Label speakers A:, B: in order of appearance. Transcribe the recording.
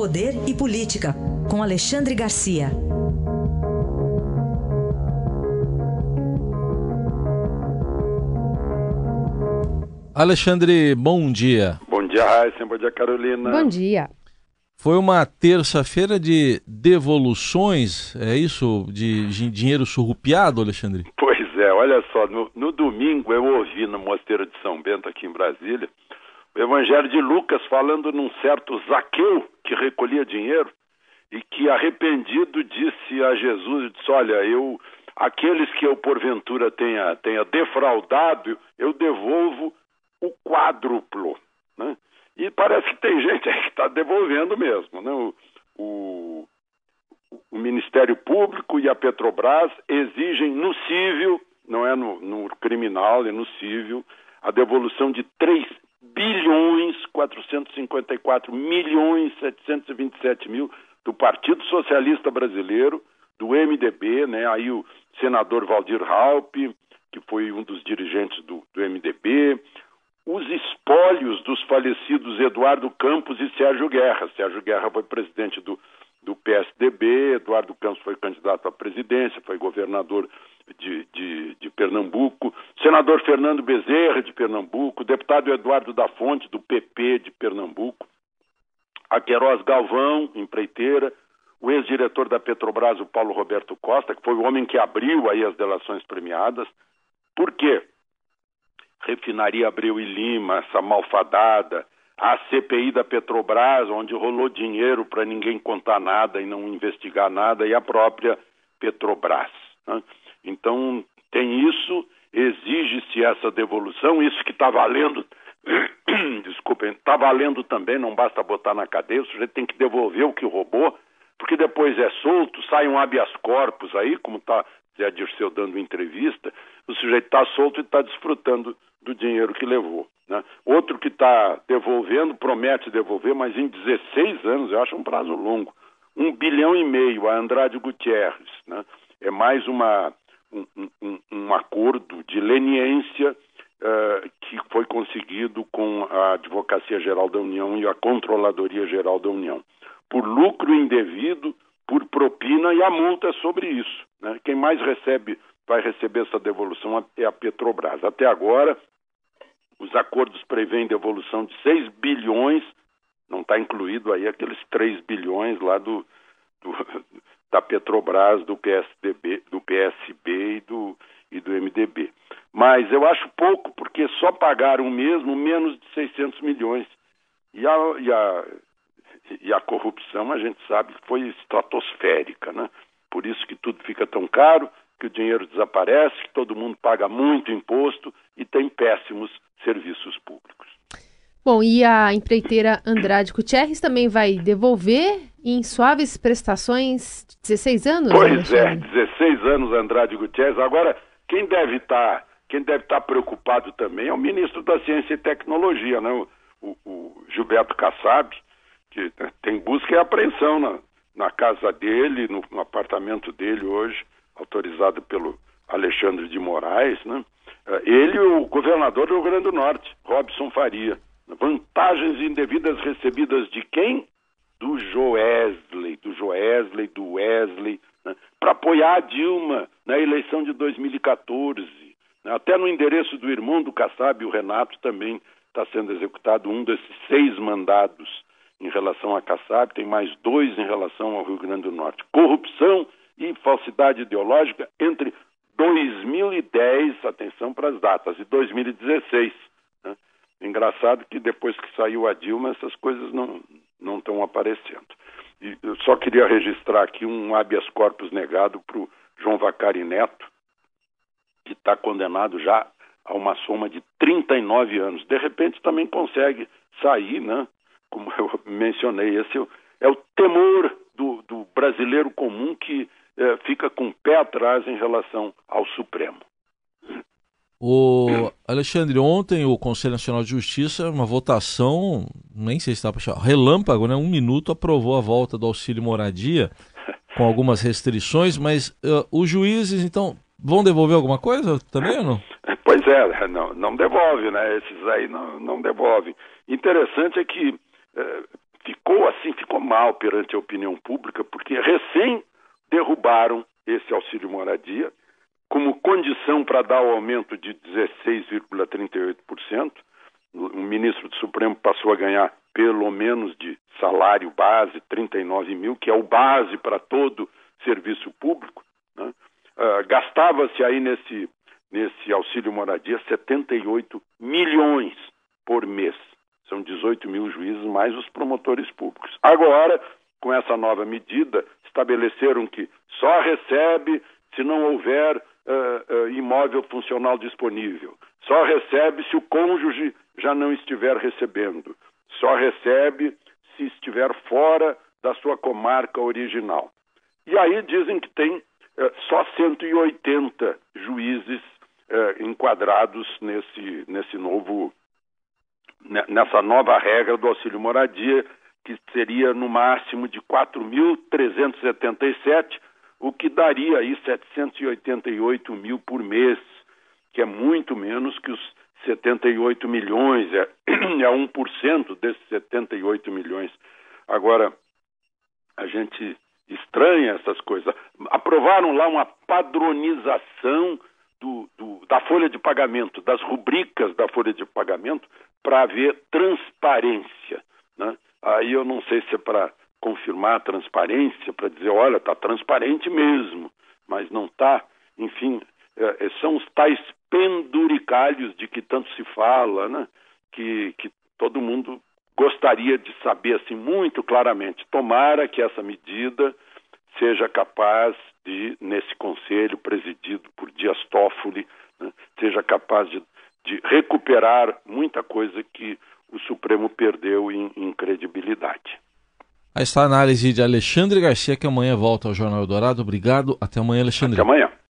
A: Poder e Política, com Alexandre Garcia.
B: Alexandre, bom dia.
C: Bom dia, Raíssa. Bom dia, Carolina.
D: Bom dia.
B: Foi uma terça-feira de devoluções, é isso? De, dinheiro surrupiado, Alexandre?
C: Pois é, olha só, no, no, domingo eu ouvi no Mosteiro de São Bento, aqui em Brasília, o Evangelho de Lucas falando num certo Zaqueu que recolhia dinheiro e que arrependido disse a Jesus, disse, olha, eu, aqueles que eu porventura tenha, tenha defraudado, eu devolvo o quádruplo, né? E parece que tem gente aí que está devolvendo mesmo, né? O, o, o, Ministério Público e a Petrobras exigem no civil, não é no, no criminal, é no civil, a devolução de 3 bilhões 454 milhões 727 mil do Partido Socialista Brasileiro, do MDB, né? Aí o senador Valdir Raup, que foi um dos dirigentes do, do MDB, os espólios dos falecidos Eduardo Campos e Sérgio Guerra. Sérgio Guerra foi presidente do, do PSDB, Eduardo Campos foi candidato à presidência, foi governador de, de, de, Pernambuco, senador Fernando Bezerra, de Pernambuco, deputado Eduardo da Fonte, do PP de Pernambuco, a Queiroz Galvão, empreiteira, o ex-diretor da Petrobras, o Paulo Roberto Costa, que foi o homem que abriu aí as delações premiadas. Por quê? Refinaria Abreu e Lima, essa malfadada, a CPI da Petrobras, onde rolou dinheiro para ninguém contar nada e não investigar nada, e a própria Petrobras. Né? Então, tem isso, exige-se essa devolução, isso que está valendo, desculpem, está valendo também, não basta botar na cadeia, o sujeito tem que devolver o que roubou, porque depois é solto, sai um habeas corpus aí, como está Zé Dirceu dando entrevista, o sujeito está solto e está desfrutando do dinheiro que levou. Né? Outro que está devolvendo, promete devolver, mas em 16 anos, eu acho um prazo longo, um bilhão e meio a Andrade Gutierrez. Né? É mais uma, um, um, um acordo de leniência uh, que foi conseguido com a Advocacia Geral da União e a Controladoria Geral da União. Por lucro indevido, por propina e a multa é sobre isso. Né? Quem mais recebe, vai receber essa devolução é a Petrobras. Até agora, os acordos prevêem devolução de 6 bilhões, não está incluído aí aqueles 3 bilhões lá do, do, da Petrobras, do PSDB, do PSB e do, e do MDB. Mas eu acho pouco, porque só pagaram mesmo menos de 600 milhões. E a, e a, e a corrupção, a gente sabe foi estratosférica, né? Por isso que tudo fica tão caro, que o dinheiro desaparece, que todo mundo paga muito imposto e tem péssimos serviços públicos.
D: Bom, e a empreiteira Andrade Gutierrez também vai devolver em suaves prestações de 16 anos?
C: Pois é, 16 anos Andrade Gutierrez. Agora, quem deve estar, tá, quem deve estar tá preocupado também é o ministro da Ciência e Tecnologia, né? o, o, o Gilberto Kassab, que tem busca e apreensão na, na casa dele, no, no apartamento dele hoje, autorizado pelo Alexandre de Moraes, né? Eh, ele e o governador do Rio Grande do Norte, Robson Faria. Vantagens indevidas recebidas de quem? Do Joesley, do Joesley, do Wesley, né? para apoiar a Dilma na eleição de 2014. Né? Até no endereço do irmão do Kassab, o Renato, também está sendo executado um desses seis mandados em relação a Kassab, tem mais dois em relação ao Rio Grande do Norte. Corrupção e falsidade ideológica entre 2010, atenção para as datas, e 2016. Né? Engraçado que depois que saiu a Dilma, essas coisas não estão aparecendo. E eu só queria registrar aqui um habeas corpus negado para o João Vacari Neto, que está condenado já a uma soma de 39 anos. De repente também consegue sair, né? Como eu mencionei, esse é o temor do, do brasileiro comum que é, fica com o pé atrás em relação ao Supremo.
B: O Alexandre, ontem o Conselho Nacional de Justiça, uma votação, nem sei se está para chamar, relâmpago, né? Um minuto aprovou a volta do auxílio moradia, com algumas restrições, mas uh, os juízes, então, vão devolver alguma coisa também ou não?
C: Pois é, não, não devolve, né? Esses aí não, não devolve. Interessante é que, uh, ficou assim, ficou mal perante a opinião pública, porque recém derrubaram esse auxílio moradia como condição para dar o aumento de 16,38%. O ministro do Supremo passou a ganhar pelo menos de salário base 39 mil, que é o base para todo serviço público. Né? Uh, Gastava-se aí nesse, nesse auxílio moradia 78 milhões por mês. São 18 mil juízes mais os promotores públicos. Agora, com essa nova medida, estabeleceram que só recebe se não houver uh, uh, imóvel funcional disponível. Só recebe se o cônjuge já não estiver recebendo. Só recebe se estiver fora da sua comarca original. E aí dizem que tem uh, só 180 juízes enquadrados nesse, nesse novo nessa nova regra do auxílio moradia, que seria no máximo de 4.377, o que daria aí 788 mil por mês, que é muito menos que os 78 milhões, é, é 1% desses 78 milhões. Agora, a gente estranha essas coisas. Aprovaram lá uma padronização do, do, da folha de pagamento, das rubricas da folha de pagamento, para haver transparência. Né? Aí eu não sei se é para confirmar a transparência, para dizer, olha, está transparente mesmo, mas não está. Enfim, é, é, são os tais penduricalhos de que tanto se fala, né? que, que todo mundo gostaria de saber assim muito claramente. Tomara que essa medida seja capaz de, nesse conselho presidido por Dias Toffoli, né, seja capaz de de recuperar muita coisa que o Supremo perdeu em.
B: Aí está a análise de Alexandre Garcia, que amanhã volta ao Jornal Eldorado. Obrigado. Até amanhã, Alexandre.
C: Até amanhã.